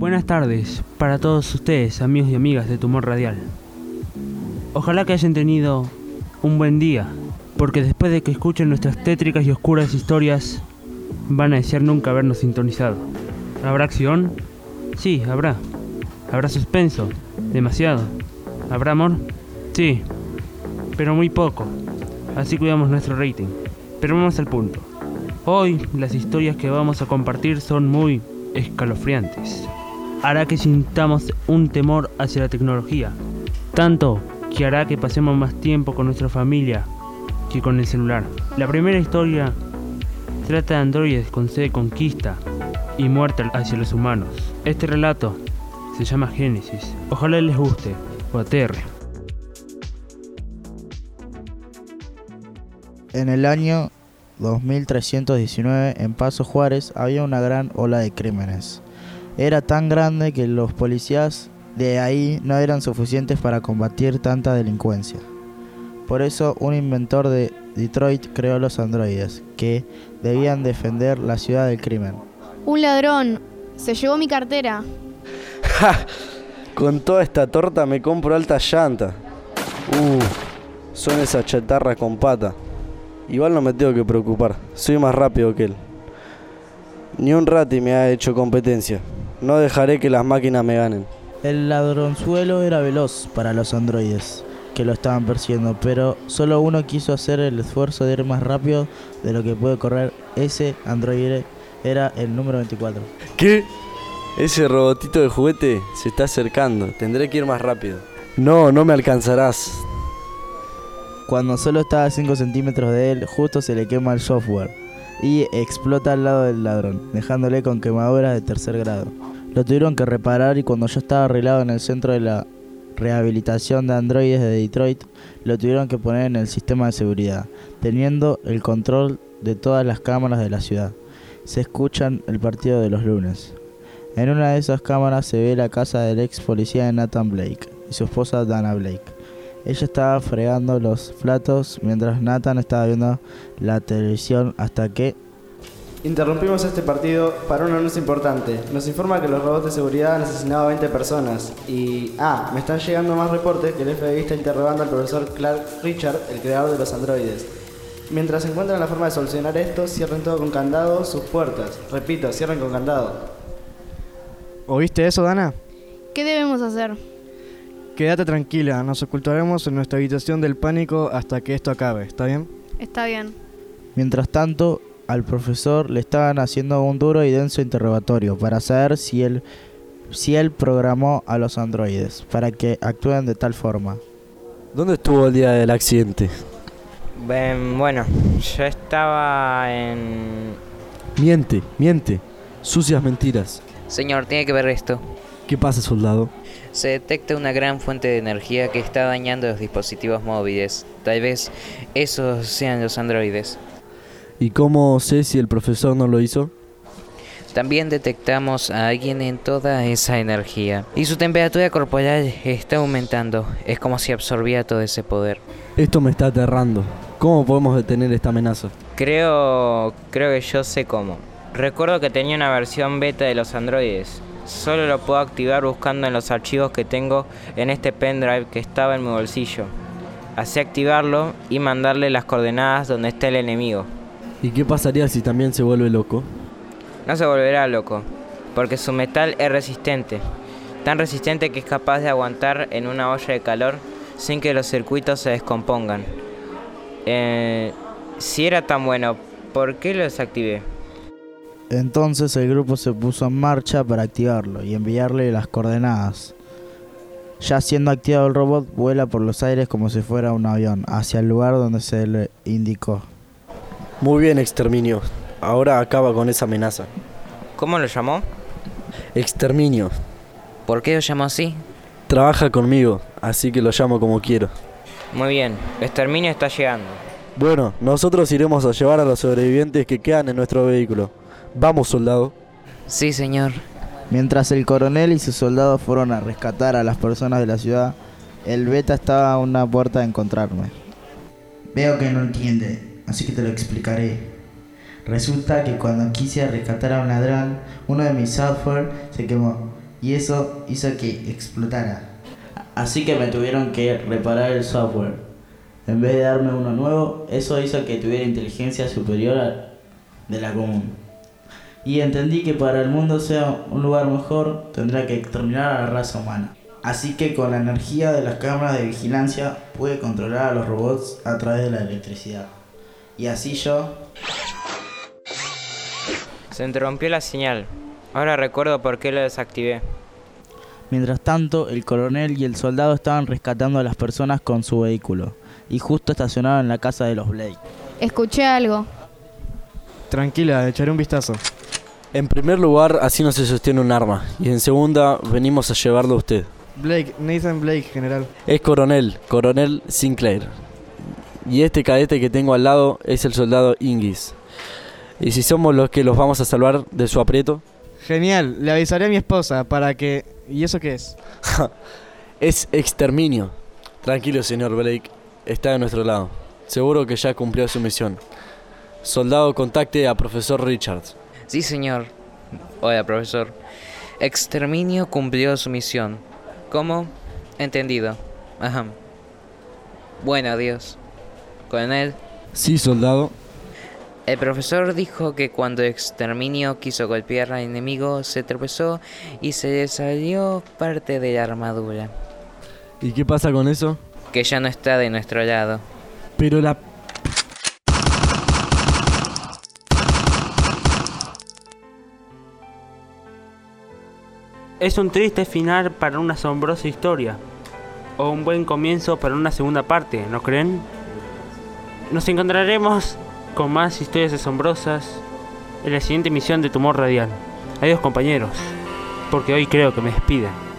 Buenas tardes para todos ustedes, amigos y amigas de Tumor Radial. Ojalá que hayan tenido un buen día, porque después de que escuchen nuestras tétricas y oscuras historias, van a desear nunca habernos sintonizado. ¿Habrá acción? Sí, habrá. ¿Habrá suspenso? Demasiado. ¿Habrá amor? Sí, pero muy poco. Así cuidamos nuestro rating. Pero vamos al punto. Hoy las historias que vamos a compartir son muy escalofriantes. Hará que sintamos un temor hacia la tecnología. Tanto que hará que pasemos más tiempo con nuestra familia que con el celular. La primera historia trata de androides con sed de conquista y muerte hacia los humanos. Este relato se llama Génesis. Ojalá les guste o aterre. En el año 2319 en Paso Juárez había una gran ola de crímenes. Era tan grande que los policías de ahí no eran suficientes para combatir tanta delincuencia. Por eso un inventor de Detroit creó los androides, que debían defender la ciudad del crimen. Un ladrón. Se llevó mi cartera. ¡Ja! Con toda esta torta me compro alta llanta. Uh, son esas chatarras con pata. Igual no me tengo que preocupar, soy más rápido que él. Ni un rati me ha hecho competencia. No dejaré que las máquinas me ganen. El ladronzuelo era veloz para los androides que lo estaban persiguiendo, pero solo uno quiso hacer el esfuerzo de ir más rápido de lo que puede correr. Ese androide era el número 24. ¿Qué? Ese robotito de juguete se está acercando. Tendré que ir más rápido. No, no me alcanzarás. Cuando solo estaba a 5 centímetros de él, justo se le quema el software y explota al lado del ladrón, dejándole con quemaduras de tercer grado. Lo tuvieron que reparar y cuando ya estaba arreglado en el centro de la rehabilitación de androides de Detroit, lo tuvieron que poner en el sistema de seguridad, teniendo el control de todas las cámaras de la ciudad. Se escuchan el partido de los lunes. En una de esas cámaras se ve la casa del ex policía de Nathan Blake y su esposa Dana Blake. Ella estaba fregando los platos mientras Nathan estaba viendo la televisión hasta que Interrumpimos este partido para un anuncio importante. Nos informa que los robots de seguridad han asesinado a 20 personas. Y. Ah, me están llegando más reportes que el FBI está interrogando al profesor Clark Richard, el creador de los androides. Mientras encuentran la forma de solucionar esto, cierren todo con candado sus puertas. Repito, cierren con candado. ¿Oíste eso, Dana? ¿Qué debemos hacer? Quédate tranquila, nos ocultaremos en nuestra habitación del pánico hasta que esto acabe, ¿está bien? Está bien. Mientras tanto, al profesor le estaban haciendo un duro y denso interrogatorio para saber si él, si él programó a los androides para que actúen de tal forma. ¿Dónde estuvo el día del accidente? Ben, bueno, yo estaba en... Miente, miente. Sucias mentiras. Señor, tiene que ver esto. ¿Qué pasa, soldado? Se detecta una gran fuente de energía que está dañando los dispositivos móviles. Tal vez esos sean los androides. ¿Y cómo sé si el profesor no lo hizo? También detectamos a alguien en toda esa energía. Y su temperatura corporal está aumentando. Es como si absorbía todo ese poder. Esto me está aterrando. ¿Cómo podemos detener esta amenaza? Creo... creo que yo sé cómo. Recuerdo que tenía una versión beta de los androides. Solo lo puedo activar buscando en los archivos que tengo en este pendrive que estaba en mi bolsillo. Así activarlo y mandarle las coordenadas donde está el enemigo. ¿Y qué pasaría si también se vuelve loco? No se volverá loco, porque su metal es resistente. Tan resistente que es capaz de aguantar en una olla de calor sin que los circuitos se descompongan. Eh, si era tan bueno, ¿por qué lo desactivé? Entonces el grupo se puso en marcha para activarlo y enviarle las coordenadas. Ya siendo activado el robot, vuela por los aires como si fuera un avión, hacia el lugar donde se le indicó. Muy bien, Exterminio. Ahora acaba con esa amenaza. ¿Cómo lo llamó? Exterminio. ¿Por qué lo llamó así? Trabaja conmigo, así que lo llamo como quiero. Muy bien, exterminio está llegando. Bueno, nosotros iremos a llevar a los sobrevivientes que quedan en nuestro vehículo. Vamos, soldado. Sí, señor. Mientras el coronel y sus soldados fueron a rescatar a las personas de la ciudad, el beta estaba a una puerta de encontrarme. Veo que no entiende, así que te lo explicaré. Resulta que cuando quise rescatar a un ladrón, uno de mis software se quemó. y eso hizo que explotara. Así que me tuvieron que reparar el software. En vez de darme uno nuevo, eso hizo que tuviera inteligencia superior a de la común. Y entendí que para el mundo sea un lugar mejor, tendrá que exterminar a la raza humana. Así que con la energía de las cámaras de vigilancia pude controlar a los robots a través de la electricidad. Y así yo... Se interrumpió la señal. Ahora recuerdo por qué lo desactivé. Mientras tanto, el coronel y el soldado estaban rescatando a las personas con su vehículo. Y justo estacionaron en la casa de los Blake. Escuché algo. Tranquila, echaré un vistazo. En primer lugar, así no se sostiene un arma. Y en segunda, venimos a llevarlo a usted. Blake, Nathan Blake, general. Es coronel, coronel Sinclair. Y este cadete que tengo al lado es el soldado Ingis. ¿Y si somos los que los vamos a salvar de su aprieto? Genial, le avisaré a mi esposa para que... ¿Y eso qué es? es exterminio. Tranquilo, señor Blake. Está de nuestro lado. Seguro que ya cumplió su misión. Soldado, contacte a profesor Richards. Sí, señor. Hola, profesor. Exterminio cumplió su misión. ¿Cómo? Entendido. Ajá. Bueno, adiós. Coronel. Sí, soldado. El profesor dijo que cuando Exterminio quiso golpear al enemigo, se tropezó y se le salió parte de la armadura. ¿Y qué pasa con eso? Que ya no está de nuestro lado. Pero la... Es un triste final para una asombrosa historia. O un buen comienzo para una segunda parte, ¿no creen? Nos encontraremos con más historias asombrosas en la siguiente emisión de Tumor Radial. Adiós compañeros, porque hoy creo que me despiden.